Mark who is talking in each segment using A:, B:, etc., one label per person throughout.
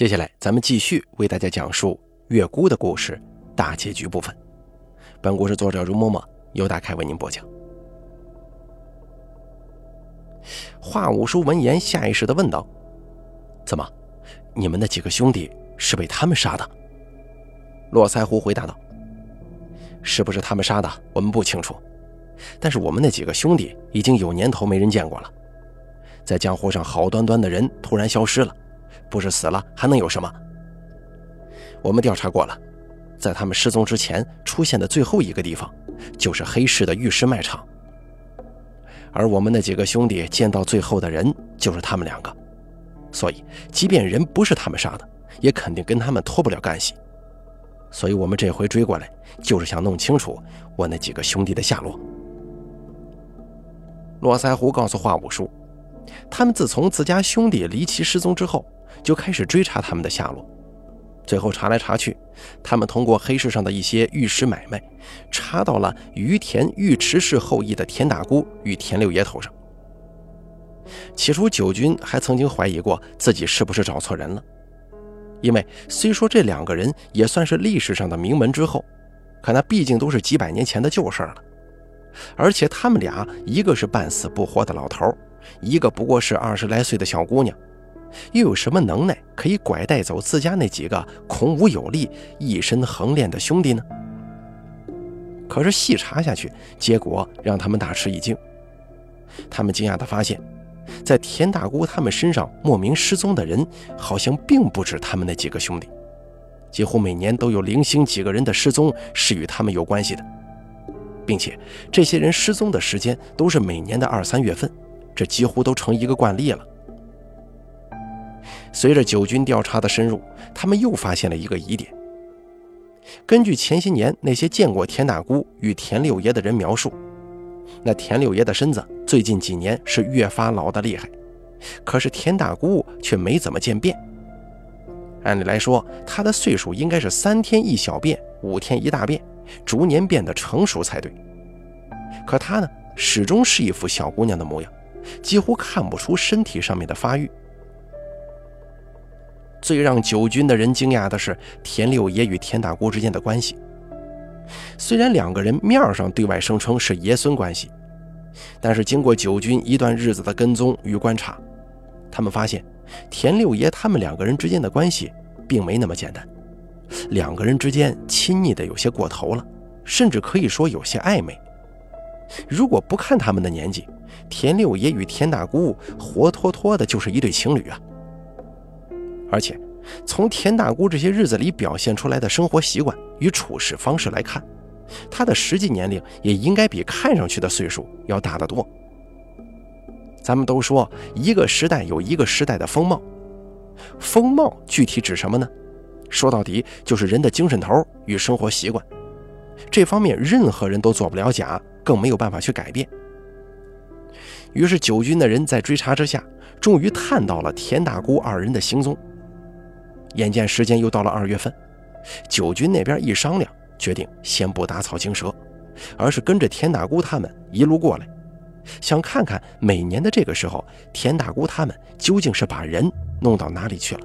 A: 接下来，咱们继续为大家讲述月姑的故事大结局部分。本故事作者如嬷嬷由大开为您播讲。华五叔闻言，下意识的问道：“怎么，你们那几个兄弟是被他们杀的？”络腮胡回答道：“是不是他们杀的，我们不清楚。但是我们那几个兄弟已经有年头没人见过了，在江湖上好端端的人突然消失了。”不是死了还能有什么？我们调查过了，在他们失踪之前出现的最后一个地方，就是黑市的玉石卖场。而我们那几个兄弟见到最后的人就是他们两个，所以即便人不是他们杀的，也肯定跟他们脱不了干系。所以我们这回追过来，就是想弄清楚我那几个兄弟的下落。络腮胡告诉华五叔，他们自从自家兄弟离奇失踪之后。就开始追查他们的下落，最后查来查去，他们通过黑市上的一些玉石买卖，查到了于田尉迟氏后裔的田大姑与田六爷头上。起初，九军还曾经怀疑过自己是不是找错人了，因为虽说这两个人也算是历史上的名门之后，可那毕竟都是几百年前的旧事了，而且他们俩一个是半死不活的老头，一个不过是二十来岁的小姑娘。又有什么能耐可以拐带走自家那几个孔武有力、一身横练的兄弟呢？可是细查下去，结果让他们大吃一惊。他们惊讶地发现，在田大姑他们身上莫名失踪的人，好像并不止他们那几个兄弟，几乎每年都有零星几个人的失踪是与他们有关系的，并且这些人失踪的时间都是每年的二三月份，这几乎都成一个惯例了。随着九军调查的深入，他们又发现了一个疑点。根据前些年那些见过田大姑与田六爷的人描述，那田六爷的身子最近几年是越发老得厉害，可是田大姑却没怎么见变。按理来说，她的岁数应该是三天一小变，五天一大变，逐年变得成熟才对。可她呢，始终是一副小姑娘的模样，几乎看不出身体上面的发育。最让九军的人惊讶的是田六爷与田大姑之间的关系。虽然两个人面上对外声称是爷孙关系，但是经过九军一段日子的跟踪与观察，他们发现田六爷他们两个人之间的关系并没那么简单，两个人之间亲昵的有些过头了，甚至可以说有些暧昧。如果不看他们的年纪，田六爷与田大姑活脱脱的就是一对情侣啊！而且，从田大姑这些日子里表现出来的生活习惯与处事方式来看，她的实际年龄也应该比看上去的岁数要大得多。咱们都说一个时代有一个时代的风貌，风貌具体指什么呢？说到底就是人的精神头与生活习惯，这方面任何人都做不了假，更没有办法去改变。于是九军的人在追查之下，终于探到了田大姑二人的行踪。眼见时间又到了二月份，九军那边一商量，决定先不打草惊蛇，而是跟着田大姑他们一路过来，想看看每年的这个时候，田大姑他们究竟是把人弄到哪里去了。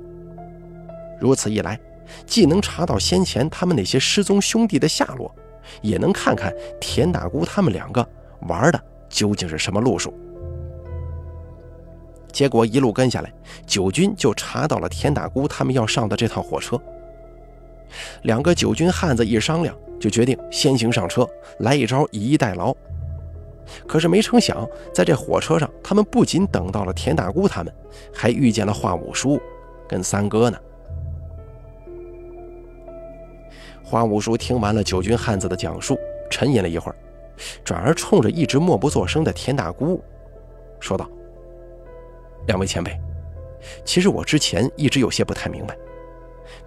A: 如此一来，既能查到先前他们那些失踪兄弟的下落，也能看看田大姑他们两个玩的究竟是什么路数。结果一路跟下来，九军就查到了田大姑他们要上的这趟火车。两个九军汉子一商量，就决定先行上车，来一招以逸待劳。可是没成想，在这火车上，他们不仅等到了田大姑他们，还遇见了华五叔跟三哥呢。华五叔听完了九军汉子的讲述，沉吟了一会儿，转而冲着一直默不作声的田大姑说道。两位前辈，其实我之前一直有些不太明白，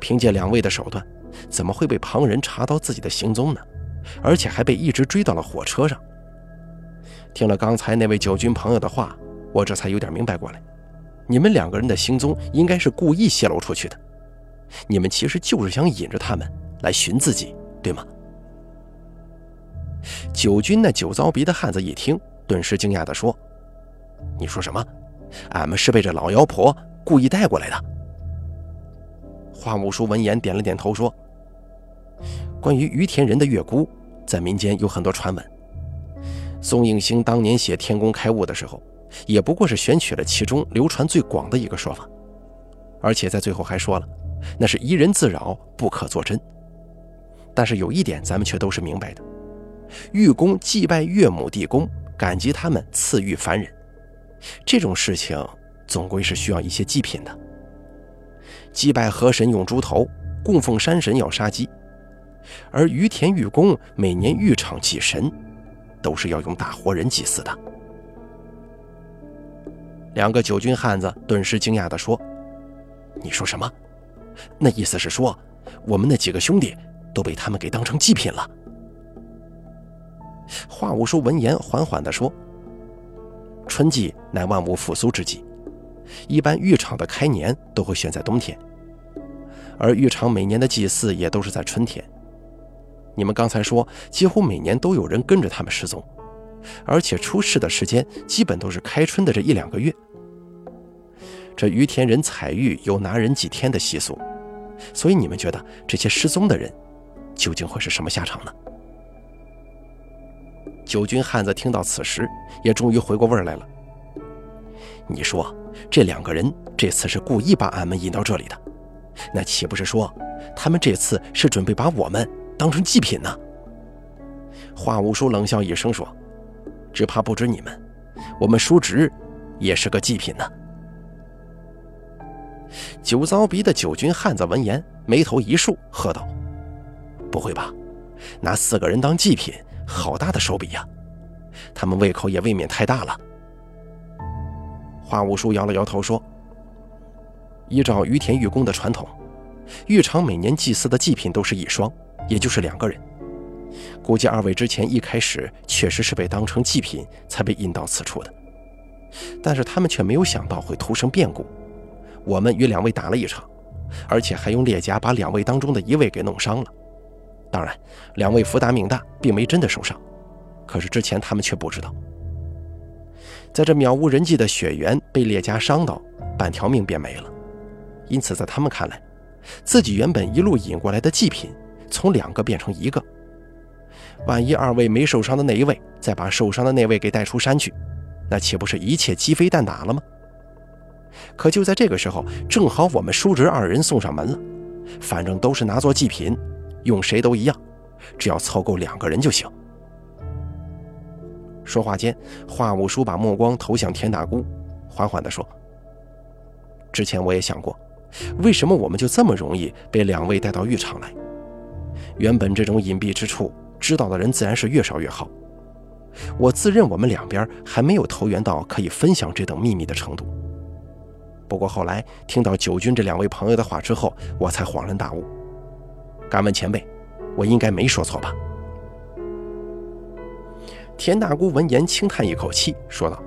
A: 凭借两位的手段，怎么会被旁人查到自己的行踪呢？而且还被一直追到了火车上。听了刚才那位九军朋友的话，我这才有点明白过来，你们两个人的行踪应该是故意泄露出去的。你们其实就是想引着他们来寻自己，对吗？九军那酒糟鼻的汉子一听，顿时惊讶地说：“你说什么？”俺们是被这老妖婆故意带过来的。花木叔闻言点了点头，说：“关于于田人的月姑，在民间有很多传闻。宋应星当年写《天工开物》的时候，也不过是选取了其中流传最广的一个说法，而且在最后还说了，那是疑人自扰，不可作真。但是有一点，咱们却都是明白的：玉公祭拜岳母地宫，感激他们赐予凡人，这种事情总归是需要一些祭品的。”祭拜河神用猪头，供奉山神要杀鸡，而于田玉宫每年浴场祭神，都是要用大活人祭祀的。两个九军汉子顿时惊讶地说：“你说什么？那意思是说，我们那几个兄弟都被他们给当成祭品了？”华五叔闻言，缓缓地说：“春季乃万物复苏之际，一般浴场的开年都会选在冬天。”而浴场每年的祭祀也都是在春天。你们刚才说，几乎每年都有人跟着他们失踪，而且出事的时间基本都是开春的这一两个月。这于田人采玉有拿人几天的习俗，所以你们觉得这些失踪的人究竟会是什么下场呢？九军汉子听到此时，也终于回过味来了。你说这两个人这次是故意把俺们引到这里的？那岂不是说，他们这次是准备把我们当成祭品呢？华五叔冷笑一声说：“只怕不止你们，我们叔侄也是个祭品呢。”酒糟鼻的九军汉子闻言，眉头一竖，喝道：“不会吧？拿四个人当祭品，好大的手笔呀！他们胃口也未免太大了。”花五叔摇了摇头说。依照于田玉宫的传统，玉场每年祭祀的祭品都是一双，也就是两个人。估计二位之前一开始确实是被当成祭品才被引到此处的，但是他们却没有想到会突生变故。我们与两位打了一场，而且还用猎夹把两位当中的一位给弄伤了。当然，两位福大命大，并没真的受伤，可是之前他们却不知道，在这渺无人迹的雪原被猎家伤到，半条命便没了。因此，在他们看来，自己原本一路引过来的祭品，从两个变成一个。万一二位没受伤的那一位再把受伤的那位给带出山去，那岂不是一切鸡飞蛋打了吗？可就在这个时候，正好我们叔侄二人送上门了。反正都是拿做祭品，用谁都一样，只要凑够两个人就行。说话间，华五叔把目光投向田大姑，缓缓地说：“之前我也想过。”为什么我们就这么容易被两位带到浴场来？原本这种隐蔽之处，知道的人自然是越少越好。我自认我们两边还没有投缘到可以分享这等秘密的程度。不过后来听到九军这两位朋友的话之后，我才恍然大悟。敢问前辈，我应该没说错吧？田大姑闻言轻叹一口气，说道：“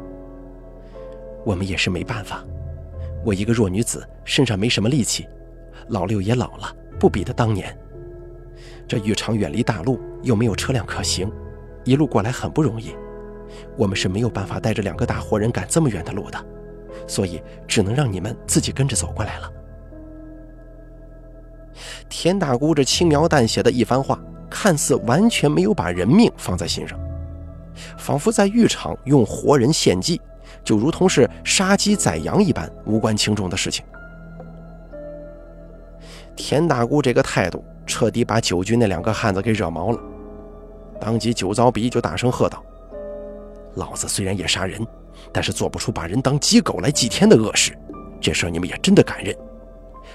A: 我们也是没办法。”我一个弱女子，身上没什么力气，老六也老了，不比他当年。这浴场远离大路，又没有车辆可行，一路过来很不容易。我们是没有办法带着两个大活人赶这么远的路的，所以只能让你们自己跟着走过来了。田大姑这轻描淡写的一番话，看似完全没有把人命放在心上，仿佛在浴场用活人献祭。就如同是杀鸡宰羊一般无关轻重的事情。田大姑这个态度彻底把九军那两个汉子给惹毛了，当即酒糟鼻就大声喝道：“老子虽然也杀人，但是做不出把人当鸡狗来祭天的恶事，这事儿你们也真的敢认？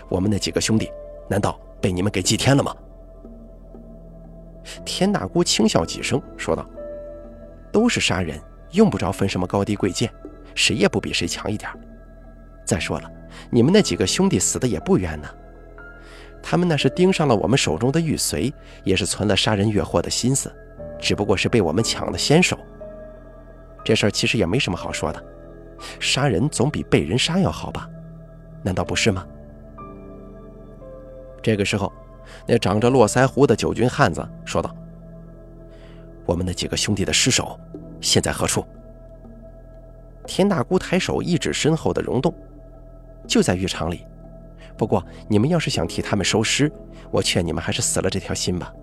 A: 我们那几个兄弟难道被你们给祭天了吗？”田大姑轻笑几声说道：“都是杀人，用不着分什么高低贵贱。”谁也不比谁强一点。再说了，你们那几个兄弟死的也不冤呢。他们那是盯上了我们手中的玉髓，也是存了杀人越货的心思，只不过是被我们抢的先手。这事儿其实也没什么好说的，杀人总比被人杀要好吧？难道不是吗？这个时候，那长着络腮胡的九军汉子说道：“我们那几个兄弟的尸首现在何处？”田大姑抬手一指身后的溶洞，就在浴场里。不过你们要是想替他们收尸，我劝你们还是死了这条心吧。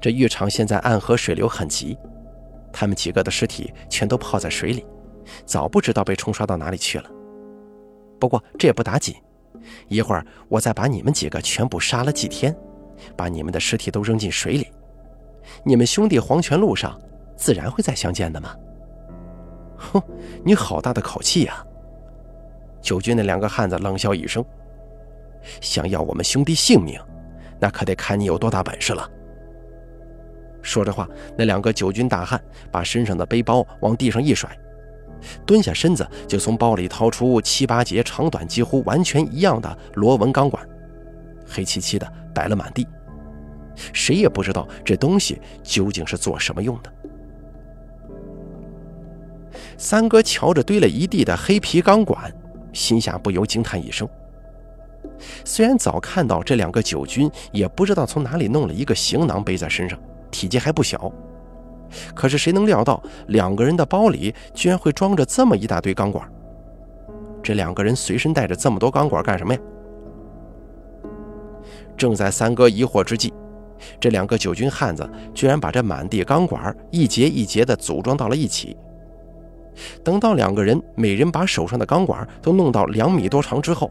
A: 这浴场现在暗河水流很急，他们几个的尸体全都泡在水里，早不知道被冲刷到哪里去了。不过这也不打紧，一会儿我再把你们几个全部杀了祭天，把你们的尸体都扔进水里，你们兄弟黄泉路上自然会再相见的嘛。哼，你好大的口气呀！九军那两个汉子冷笑一声：“想要我们兄弟性命，那可得看你有多大本事了。”说着话，那两个九军大汉把身上的背包往地上一甩，蹲下身子就从包里掏出七八节长短几乎完全一样的螺纹钢管，黑漆漆的摆了满地。谁也不知道这东西究竟是做什么用的。三哥瞧着堆了一地的黑皮钢管，心下不由惊叹一声。虽然早看到这两个九军也不知道从哪里弄了一个行囊背在身上。体积还不小，可是谁能料到两个人的包里居然会装着这么一大堆钢管？这两个人随身带着这么多钢管干什么呀？正在三哥疑惑之际，这两个九军汉子居然把这满地钢管一节一节地组装到了一起。等到两个人每人把手上的钢管都弄到两米多长之后，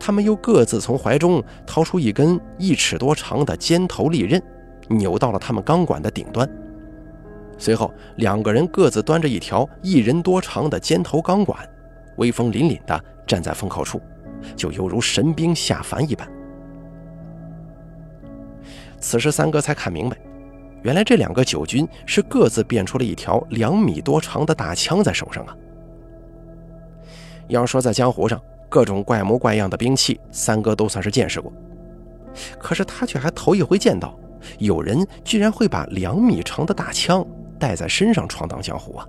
A: 他们又各自从怀中掏出一根一尺多长的尖头利刃。扭到了他们钢管的顶端，随后两个人各自端着一条一人多长的尖头钢管，威风凛凛地站在风口处，就犹如神兵下凡一般。此时三哥才看明白，原来这两个九军是各自变出了一条两米多长的大枪在手上啊！要说在江湖上各种怪模怪样的兵器，三哥都算是见识过，可是他却还头一回见到。有人居然会把两米长的大枪带在身上闯荡江湖啊！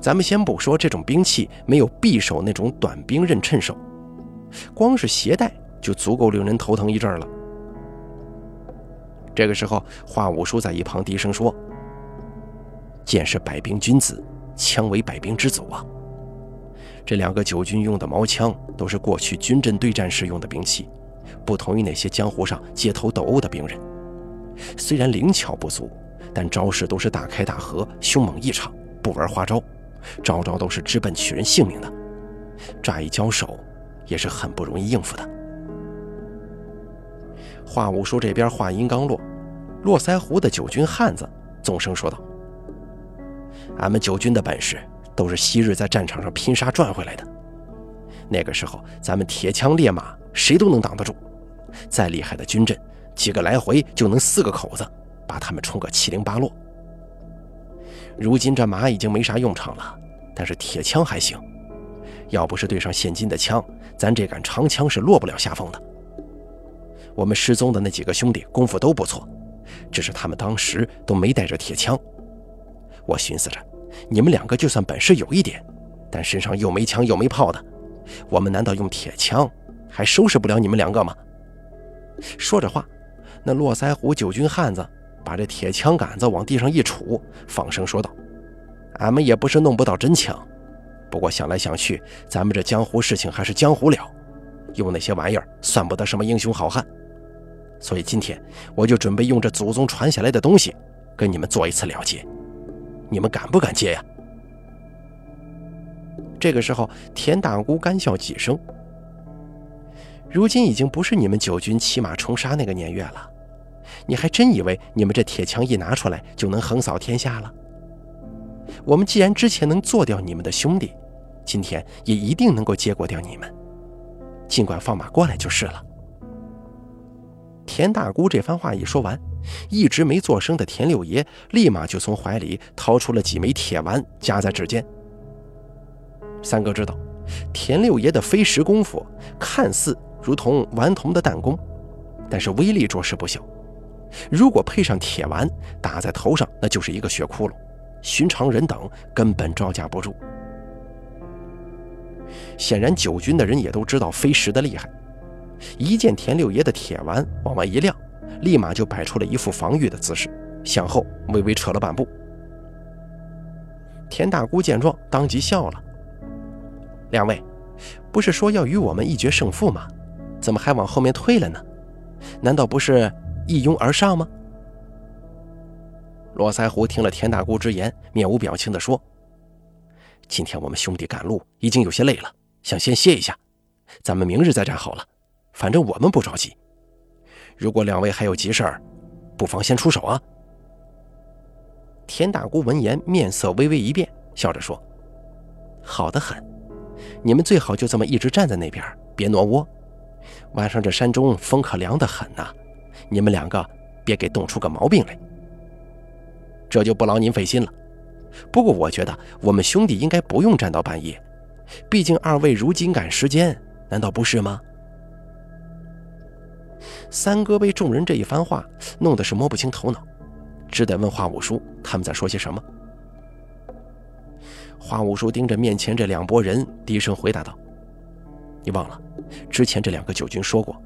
A: 咱们先不说这种兵器没有匕首那种短兵刃趁手，光是携带就足够令人头疼一阵了。这个时候，华五叔在一旁低声说：“剑是百兵君子，枪为百兵之祖啊！这两个九军用的毛枪都是过去军阵对战时用的兵器。”不同于那些江湖上街头斗殴的兵人，虽然灵巧不足，但招式都是大开大合、凶猛异常，不玩花招，招招都是直奔取人性命的。乍一交手，也是很不容易应付的。华五叔这边话音刚落，络腮胡的九军汉子纵声说道：“俺们九军的本事，都是昔日在战场上拼杀赚回来的。那个时候，咱们铁枪烈马，谁都能挡得住。”再厉害的军阵，几个来回就能四个口子，把他们冲个七零八落。如今这马已经没啥用场了，但是铁枪还行。要不是对上现今的枪，咱这杆长枪是落不了下风的。我们失踪的那几个兄弟功夫都不错，只是他们当时都没带着铁枪。我寻思着，你们两个就算本事有一点，但身上又没枪又没炮的，我们难道用铁枪还收拾不了你们两个吗？说着话，那络腮胡九军汉子把这铁枪杆子往地上一杵，放声说道：“俺们也不是弄不到真枪，不过想来想去，咱们这江湖事情还是江湖了，用那些玩意儿算不得什么英雄好汉。所以今天我就准备用这祖宗传下来的东西，跟你们做一次了结。你们敢不敢接呀？”这个时候，田大姑干笑几声。如今已经不是你们九军骑马冲杀那个年月了，你还真以为你们这铁枪一拿出来就能横扫天下了？我们既然之前能做掉你们的兄弟，今天也一定能够接过掉你们，尽管放马过来就是了。田大姑这番话一说完，一直没做声的田六爷立马就从怀里掏出了几枚铁丸，夹在指尖。三哥知道，田六爷的飞石功夫看似。如同顽童的弹弓，但是威力着实不小。如果配上铁丸打在头上，那就是一个血窟窿，寻常人等根本招架不住。显然，九军的人也都知道飞石的厉害，一见田六爷的铁丸往外一亮，立马就摆出了一副防御的姿势，向后微微撤了半步。田大姑见状，当即笑了：“两位。”不是说要与我们一决胜负吗？怎么还往后面退了呢？难道不是一拥而上吗？络腮胡听了田大姑之言，面无表情地说：“今天我们兄弟赶路，已经有些累了，想先歇一下。咱们明日再战好了，反正我们不着急。如果两位还有急事儿，不妨先出手啊。”田大姑闻言，面色微微一变，笑着说：“好的很，你们最好就这么一直站在那边，别挪窝。晚上这山中风可凉得很呐，你们两个别给冻出个毛病来。这就不劳您费心了。不过我觉得我们兄弟应该不用站到半夜，毕竟二位如今赶时间，难道不是吗？”三哥被众人这一番话弄得是摸不清头脑。只得问华五叔他们在说些什么。华五叔盯着面前这两拨人，低声回答道：“你忘了，之前这两个九军说过，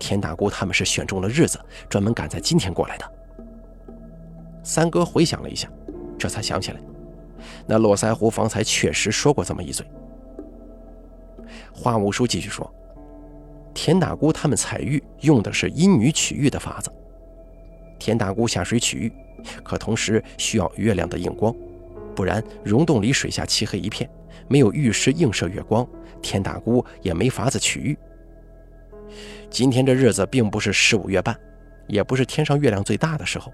A: 田大姑他们是选中了日子，专门赶在今天过来的。”三哥回想了一下，这才想起来，那络腮胡方才确实说过这么一嘴。华五叔继续说：“田大姑他们采玉用的是阴女取玉的法子，田大姑下水取玉。”可同时需要月亮的映光，不然溶洞里水下漆黑一片，没有玉石映射月光，田大姑也没法子取玉。今天这日子并不是十五月半，也不是天上月亮最大的时候，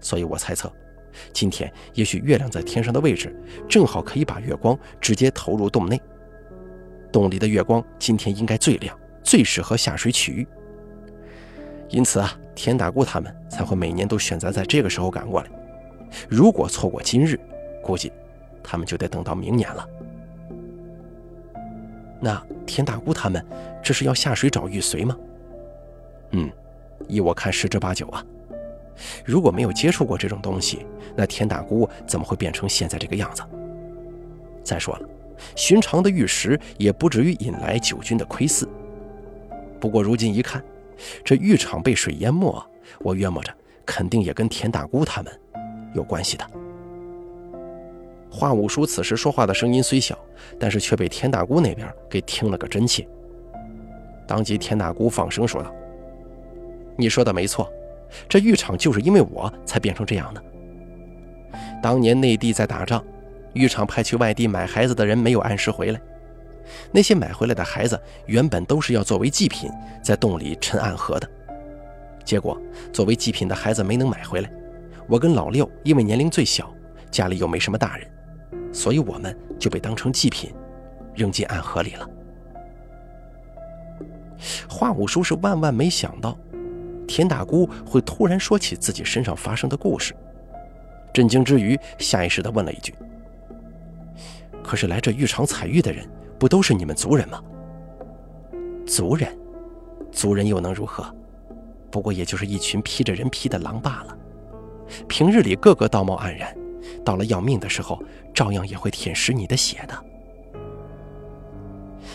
A: 所以我猜测，今天也许月亮在天上的位置正好可以把月光直接投入洞内，洞里的月光今天应该最亮，最适合下水取玉。因此啊，田大姑他们才会每年都选择在这个时候赶过来。如果错过今日，估计他们就得等到明年了。那田大姑他们这是要下水找玉髓吗？嗯，依我看十之八九啊。如果没有接触过这种东西，那田大姑怎么会变成现在这个样子？再说了，寻常的玉石也不至于引来九军的窥伺。不过如今一看。这浴场被水淹没，我约摸着肯定也跟田大姑他们有关系的。华五叔此时说话的声音虽小，但是却被田大姑那边给听了个真切。当即田大姑放声说道：“你说的没错，这浴场就是因为我才变成这样的。当年内地在打仗，浴场派去外地买孩子的人没有按时回来。”那些买回来的孩子原本都是要作为祭品在洞里沉暗河的，结果作为祭品的孩子没能买回来。我跟老六因为年龄最小，家里又没什么大人，所以我们就被当成祭品扔进暗河里了。华五叔是万万没想到，田大姑会突然说起自己身上发生的故事，震惊之余，下意识地问了一句：“可是来这浴场采玉的人？”不都是你们族人吗？族人，族人又能如何？不过也就是一群披着人皮的狼罢了。平日里个个道貌岸然，到了要命的时候，照样也会舔食你的血的。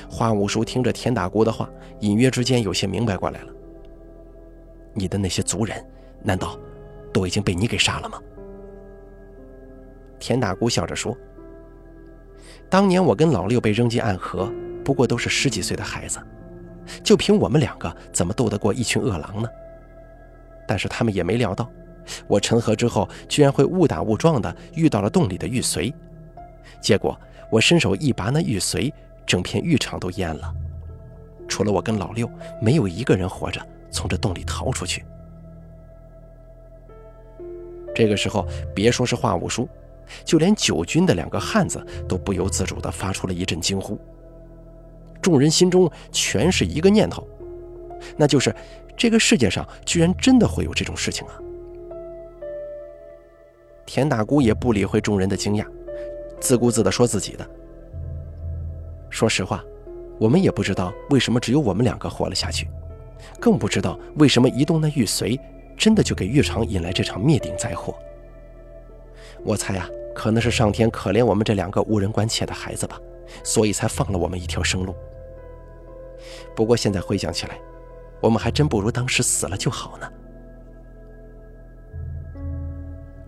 A: 花五叔听着田大姑的话，隐约之间有些明白过来了。你的那些族人，难道都已经被你给杀了吗？田大姑笑着说。当年我跟老六被扔进暗河，不过都是十几岁的孩子，就凭我们两个，怎么斗得过一群恶狼呢？但是他们也没料到，我沉河之后，居然会误打误撞的遇到了洞里的玉髓，结果我伸手一拔那玉髓，整片浴场都淹了，除了我跟老六，没有一个人活着从这洞里逃出去。这个时候，别说是华武叔。就连九军的两个汉子都不由自主地发出了一阵惊呼。众人心中全是一个念头，那就是这个世界上居然真的会有这种事情啊！田大姑也不理会众人的惊讶，自顾自地说自己的：“说实话，我们也不知道为什么只有我们两个活了下去，更不知道为什么移动那玉髓真的就给玉场引来这场灭顶灾祸。”我猜啊，可能是上天可怜我们这两个无人关切的孩子吧，所以才放了我们一条生路。不过现在回想起来，我们还真不如当时死了就好呢。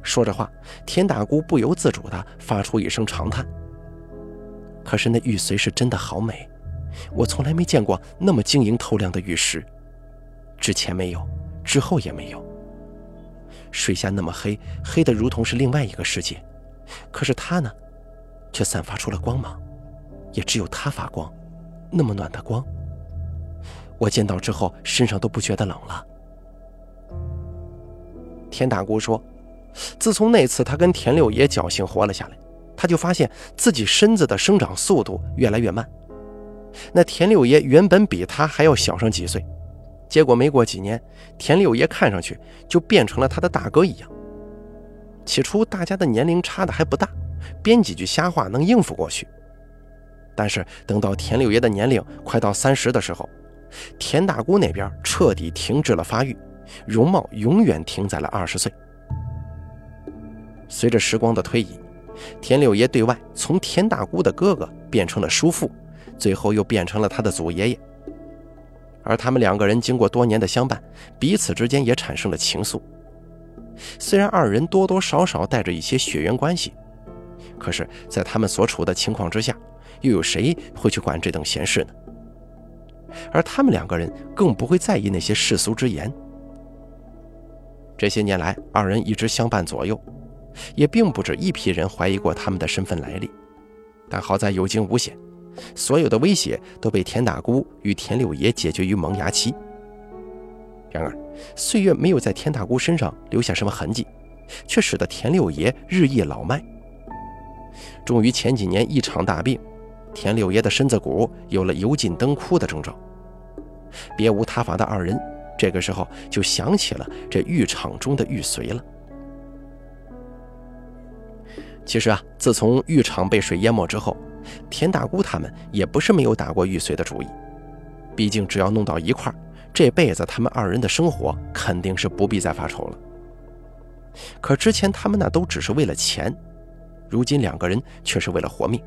A: 说着话，田大姑不由自主地发出一声长叹。可是那玉髓是真的好美，我从来没见过那么晶莹透亮的玉石，之前没有，之后也没有。水下那么黑，黑的如同是另外一个世界，可是它呢，却散发出了光芒，也只有它发光，那么暖的光。我见到之后，身上都不觉得冷了。田大姑说，自从那次他跟田六爷侥幸活了下来，他就发现自己身子的生长速度越来越慢。那田六爷原本比他还要小上几岁。结果没过几年，田六爷看上去就变成了他的大哥一样。起初大家的年龄差的还不大，编几句瞎话能应付过去。但是等到田六爷的年龄快到三十的时候，田大姑那边彻底停止了发育，容貌永远停在了二十岁。随着时光的推移，田六爷对外从田大姑的哥哥变成了叔父，最后又变成了他的祖爷爷。而他们两个人经过多年的相伴，彼此之间也产生了情愫。虽然二人多多少少带着一些血缘关系，可是，在他们所处的情况之下，又有谁会去管这等闲事呢？而他们两个人更不会在意那些世俗之言。这些年来，二人一直相伴左右，也并不止一批人怀疑过他们的身份来历，但好在有惊无险。所有的威胁都被田大姑与田六爷解决于萌芽期。然而，岁月没有在田大姑身上留下什么痕迹，却使得田六爷日益老迈。终于前几年一场大病，田六爷的身子骨有了油尽灯枯的征兆。别无他法的二人，这个时候就想起了这浴场中的玉髓了。其实啊，自从浴场被水淹没之后，田大姑他们也不是没有打过玉髓的主意，毕竟只要弄到一块，这辈子他们二人的生活肯定是不必再发愁了。可之前他们那都只是为了钱，如今两个人却是为了活命，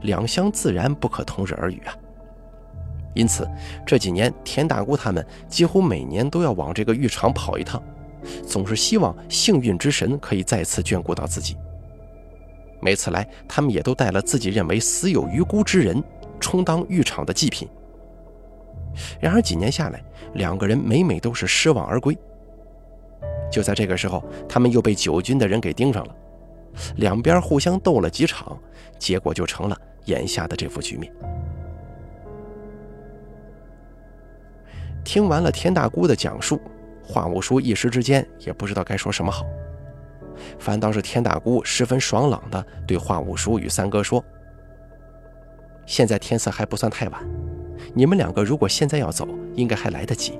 A: 两相自然不可同日而语啊。因此这几年田大姑他们几乎每年都要往这个浴场跑一趟，总是希望幸运之神可以再次眷顾到自己。每次来，他们也都带了自己认为死有余辜之人，充当浴场的祭品。然而几年下来，两个人每每都是失望而归。就在这个时候，他们又被九军的人给盯上了，两边互相斗了几场，结果就成了眼下的这副局面。听完了田大姑的讲述，话五叔一时之间也不知道该说什么好。反倒是田大姑十分爽朗地对华五叔与三哥说：“现在天色还不算太晚，你们两个如果现在要走，应该还来得及。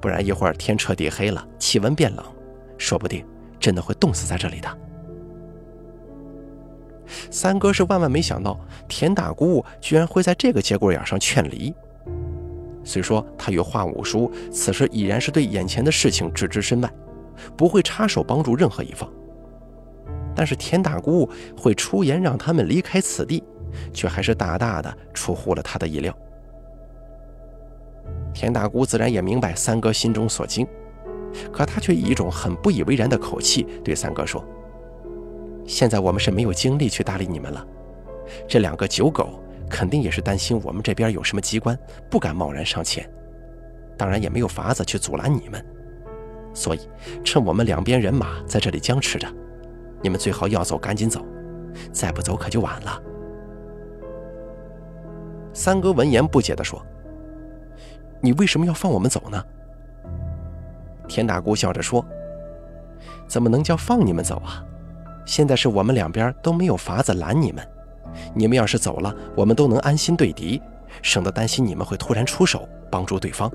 A: 不然一会儿天彻底黑了，气温变冷，说不定真的会冻死在这里的。”三哥是万万没想到，田大姑居然会在这个节骨眼上劝离。虽说他与华五叔此时已然是对眼前的事情置之身外。不会插手帮助任何一方，但是田大姑会出言让他们离开此地，却还是大大的出乎了他的意料。田大姑自然也明白三哥心中所惊，可他却以一种很不以为然的口气对三哥说：“现在我们是没有精力去搭理你们了，这两个酒狗肯定也是担心我们这边有什么机关，不敢贸然上前，当然也没有法子去阻拦你们。”所以，趁我们两边人马在这里僵持着，你们最好要走赶紧走，再不走可就晚了。三哥闻言不解地说：“你为什么要放我们走呢？”田大姑笑着说：“怎么能叫放你们走啊？现在是我们两边都没有法子拦你们，你们要是走了，我们都能安心对敌，省得担心你们会突然出手帮助对方。”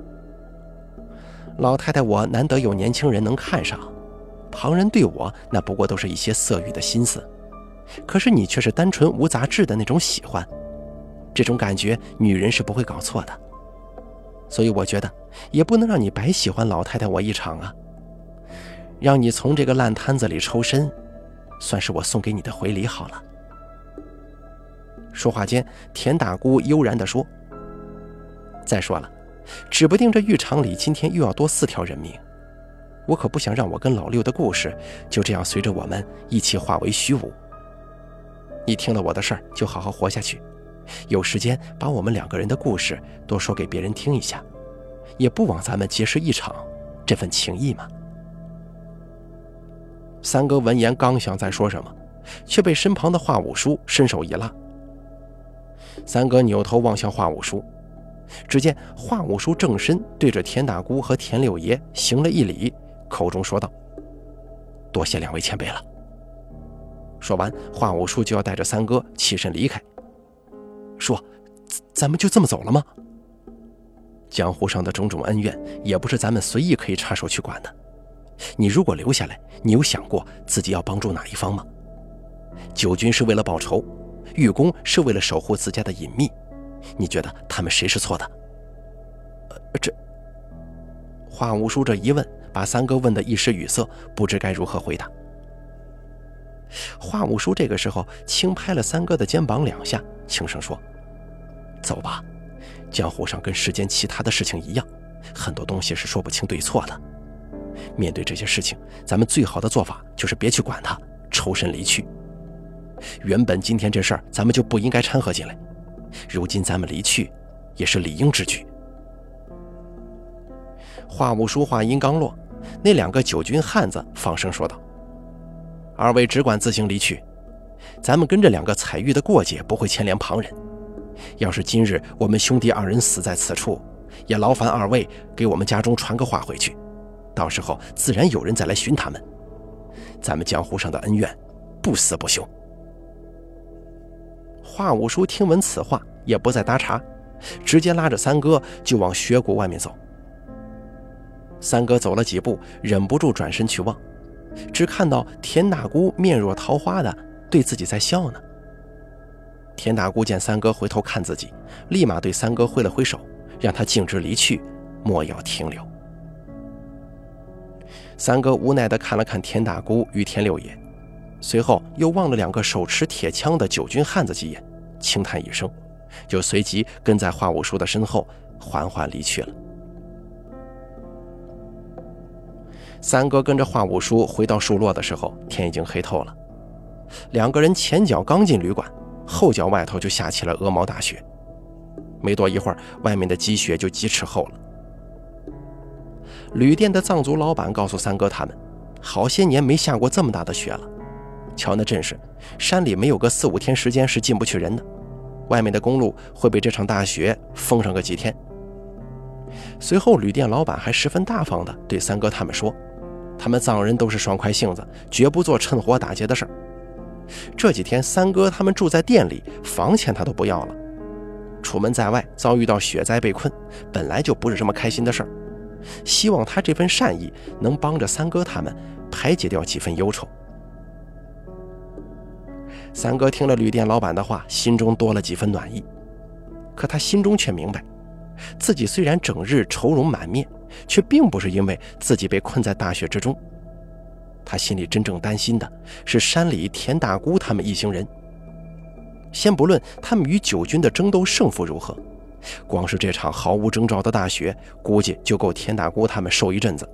A: 老太太，我难得有年轻人能看上，旁人对我那不过都是一些色欲的心思，可是你却是单纯无杂质的那种喜欢，这种感觉女人是不会搞错的，所以我觉得也不能让你白喜欢老太太我一场啊，让你从这个烂摊子里抽身，算是我送给你的回礼好了。说话间，田大姑悠然地说：“再说了。”指不定这浴场里今天又要多四条人命，我可不想让我跟老六的故事就这样随着我们一起化为虚无。你听了我的事儿，就好好活下去，有时间把我们两个人的故事多说给别人听一下，也不枉咱们结识一场这份情谊嘛。三哥闻言刚想再说什么，却被身旁的华五叔伸手一拉。三哥扭头望向华五叔，只见华五叔正身对着田大姑和田六爷行了一礼，口中说道：“多谢两位前辈了。”说完，华五叔就要带着三哥起身离开。说：“咱们就这么走了吗？”江湖上的种种恩怨，也不是咱们随意可以插手去管的。你如果留下来，你有想过自己要帮助哪一方吗？九军是为了报仇，玉公是为了守护自家的隐秘。你觉得他们谁是错的？呃，这华五叔这一问，把三哥问得一时语塞，不知该如何回答。华五叔这个时候轻拍了三哥的肩膀两下，轻声说：“走吧，江湖上跟世间其他的事情一样，很多东西是说不清对错的。面对这些事情，咱们最好的做法就是别去管它，抽身离去。原本今天这事儿咱们就不应该掺和进来，如今咱们离去，也是理应之举。”华五叔话音刚落，那两个九军汉子放声说道。二位只管自行离去，咱们跟着两个彩玉的过节不会牵连旁人。要是今日我们兄弟二人死在此处，也劳烦二位给我们家中传个话回去，到时候自然有人再来寻他们。咱们江湖上的恩怨，不死不休。华五叔听闻此话，也不再搭茬，直接拉着三哥就往雪谷外面走。三哥走了几步，忍不住转身去望。只看到田大姑面若桃花的对自己在笑呢。田大姑见三哥回头看自己，立马对三哥挥了挥手，让他径直离去，莫要停留。三哥无奈地看了看田大姑与田六爷，随后又望了两个手持铁枪的九军汉子几眼，轻叹一声，就随即跟在华五叔的身后缓缓离去了。三哥跟着华五叔回到树落的时候，天已经黑透了。两个人前脚刚进旅馆，后脚外头就下起了鹅毛大雪。没多一会儿，外面的积雪就几尺厚了。旅店的藏族老板告诉三哥他们，好些年没下过这么大的雪了。瞧那阵势，山里没有个四五天时间是进不去人的。外面的公路会被这场大雪封上个几天。随后，旅店老板还十分大方地对三哥他们说。他们藏人都是爽快性子，绝不做趁火打劫的事儿。这几天，三哥他们住在店里，房钱他都不要了。出门在外遭遇到雪灾被困，本来就不是什么开心的事儿。希望他这份善意能帮着三哥他们排解掉几分忧愁。三哥听了旅店老板的话，心中多了几分暖意。可他心中却明白，自己虽然整日愁容满面。却并不是因为自己被困在大雪之中，他心里真正担心的是山里田大姑他们一行人。先不论他们与九军的争斗胜负如何，光是这场毫无征兆的大雪，估计就够田大姑他们受一阵子。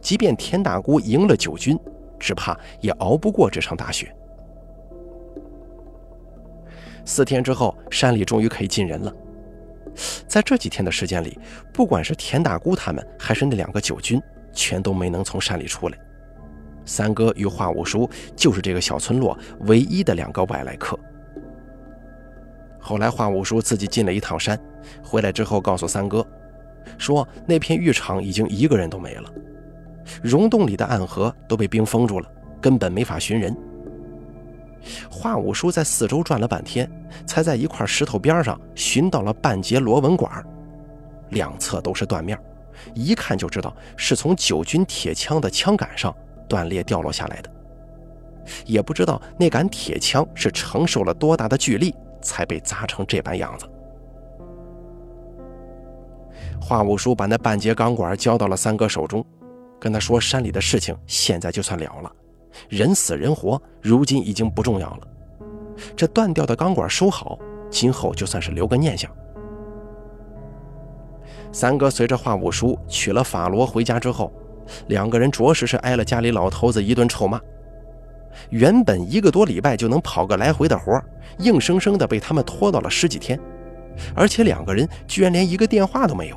A: 即便田大姑赢了九军，只怕也熬不过这场大雪。四天之后，山里终于可以进人了。在这几天的时间里，不管是田大姑他们，还是那两个九军，全都没能从山里出来。三哥与华五叔就是这个小村落唯一的两个外来客。后来华五叔自己进了一趟山，回来之后告诉三哥，说那片浴场已经一个人都没了，溶洞里的暗河都被冰封住了，根本没法寻人。华五叔在四周转了半天，才在一块石头边上寻到了半截螺纹管，两侧都是断面，一看就知道是从九军铁枪的枪杆上断裂掉落下来的。也不知道那杆铁枪是承受了多大的巨力，才被砸成这般样子。华五叔把那半截钢管交到了三哥手中，跟他说：“山里的事情现在就算了了。”人死人活，如今已经不重要了。这断掉的钢管收好，今后就算是留个念想。三哥随着华五叔娶了法罗回家之后，两个人着实是挨了家里老头子一顿臭骂。原本一个多礼拜就能跑个来回的活，硬生生的被他们拖到了十几天，而且两个人居然连一个电话都没有。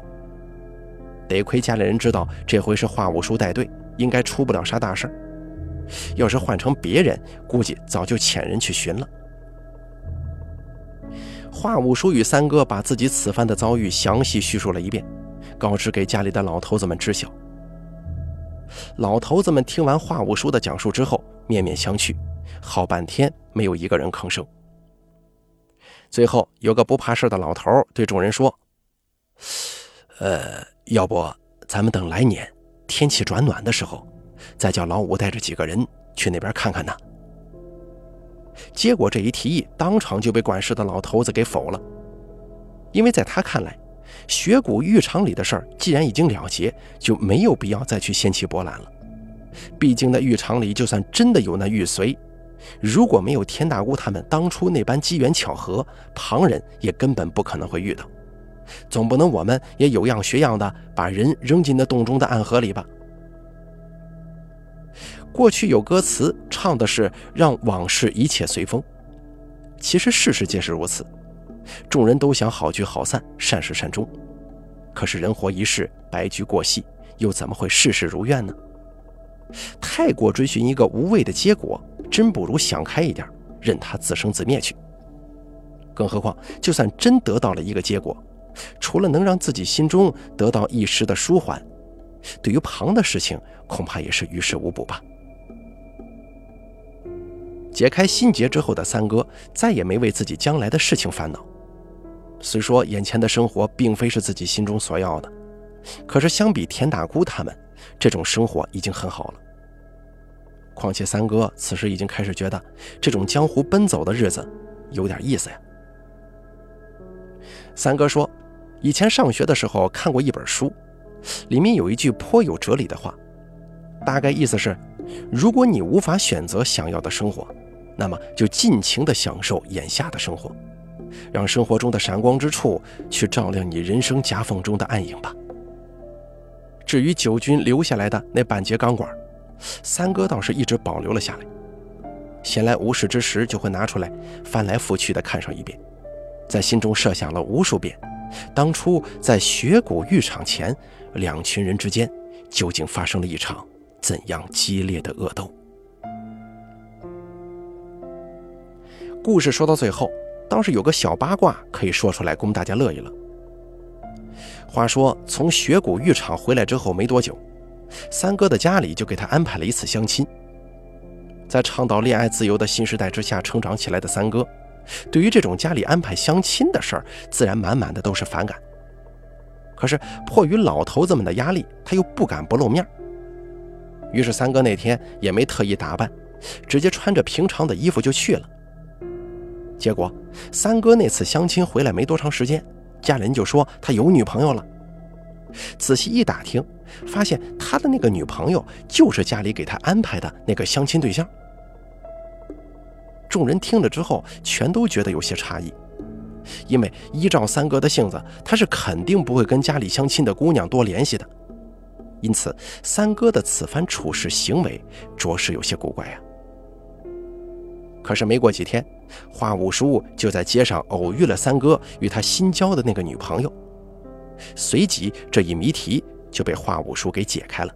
A: 得亏家里人知道这回是华五叔带队，应该出不了啥大事要是换成别人，估计早就遣人去寻了。华五叔与三哥把自己此番的遭遇详细叙述了一遍，告知给家里的老头子们知晓。老头子们听完华五叔的讲述之后，面面相觑，好半天没有一个人吭声。最后，有个不怕事的老头对众人说：“呃，要不咱们等来年天气转暖的时候，再叫老五带着几个人去那边看看呢？”结果这一提议当场就被管事的老头子给否了，因为在他看来，雪谷浴场里的事儿既然已经了结，就没有必要再去掀起波澜了。毕竟那浴场里就算真的有那玉髓，如果没有田大姑他们当初那般机缘巧合，旁人也根本不可能会遇到。总不能我们也有样学样的把人扔进那洞中的暗河里吧？过去有歌词唱的是“让往事一切随风”，其实事实皆是如此。众人都想好聚好散，善始善终。可是人活一世，白驹过隙，又怎么会事事如愿呢？太过追寻一个无谓的结果，真不如想开一点，任它自生自灭去。更何况，就算真得到了一个结果，除了能让自己心中得到一时的舒缓，对于旁的事情，恐怕也是于事无补吧。解开心结之后的三哥，再也没为自己将来的事情烦恼。虽说眼前的生活并非是自己心中所要的，可是相比田大姑他们，这种生活已经很好了。况且三哥此时已经开始觉得，这种江湖奔走的日子有点意思呀。三哥说，以前上学的时候看过一本书，里面有一句颇有哲理的话，大概意思是，如果你无法选择想要的生活，那么就尽情地享受眼下的生活。让生活中的闪光之处去照亮你人生夹缝中的暗影吧。至于九军留下来的那半截钢管，三哥倒是一直保留了下来。闲来无事之时，就会拿出来翻来覆去的看上一遍，在心中设想了无数遍，当初在雪谷浴场前，两群人之间究竟发生了一场怎样激烈的恶斗。故事说到最后。倒是有个小八卦可以说出来供大家乐一乐。话说从雪谷浴场回来之后没多久，三哥的家里就给他安排了一次相亲。在倡导恋爱自由的新时代之下成长起来的三哥，对于这种家里安排相亲的事儿，自然满满的都是反感。可是迫于老头子们的压力，他又不敢不露面。于是三哥那天也没特意打扮，直接穿着平常的衣服就去了。结果，三哥那次相亲回来没多长时间，家人就说他有女朋友了。仔细一打听，发现他的那个女朋友就是家里给他安排的那个相亲对象。众人听了之后，全都觉得有些诧异，因为依照三哥的性子，他是肯定不会跟家里相亲的姑娘多联系的。因此，三哥的此番处事行为着实有些古怪呀。可是没过几天，华五叔就在街上偶遇了三哥与他新交的那个女朋友，随即这一谜题就被华五叔给解开了。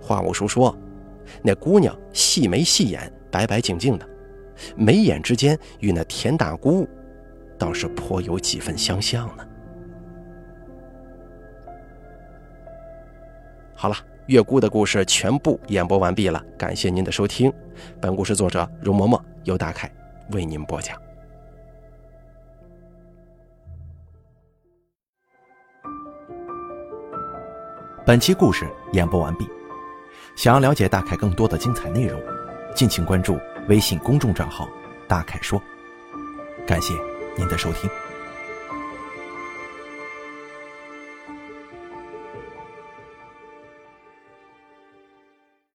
A: 华五叔说：“那姑娘细眉细眼，白白净净的，眉眼之间与那田大姑倒是颇有几分相像呢。”好了。月姑的故事全部演播完毕了，感谢您的收听。本故事作者容嬷嬷由大凯为您播讲。
B: 本期故事演播完毕。想要了解大凯更多的精彩内容，敬请关注微信公众账号“大凯说”。感谢您的收听。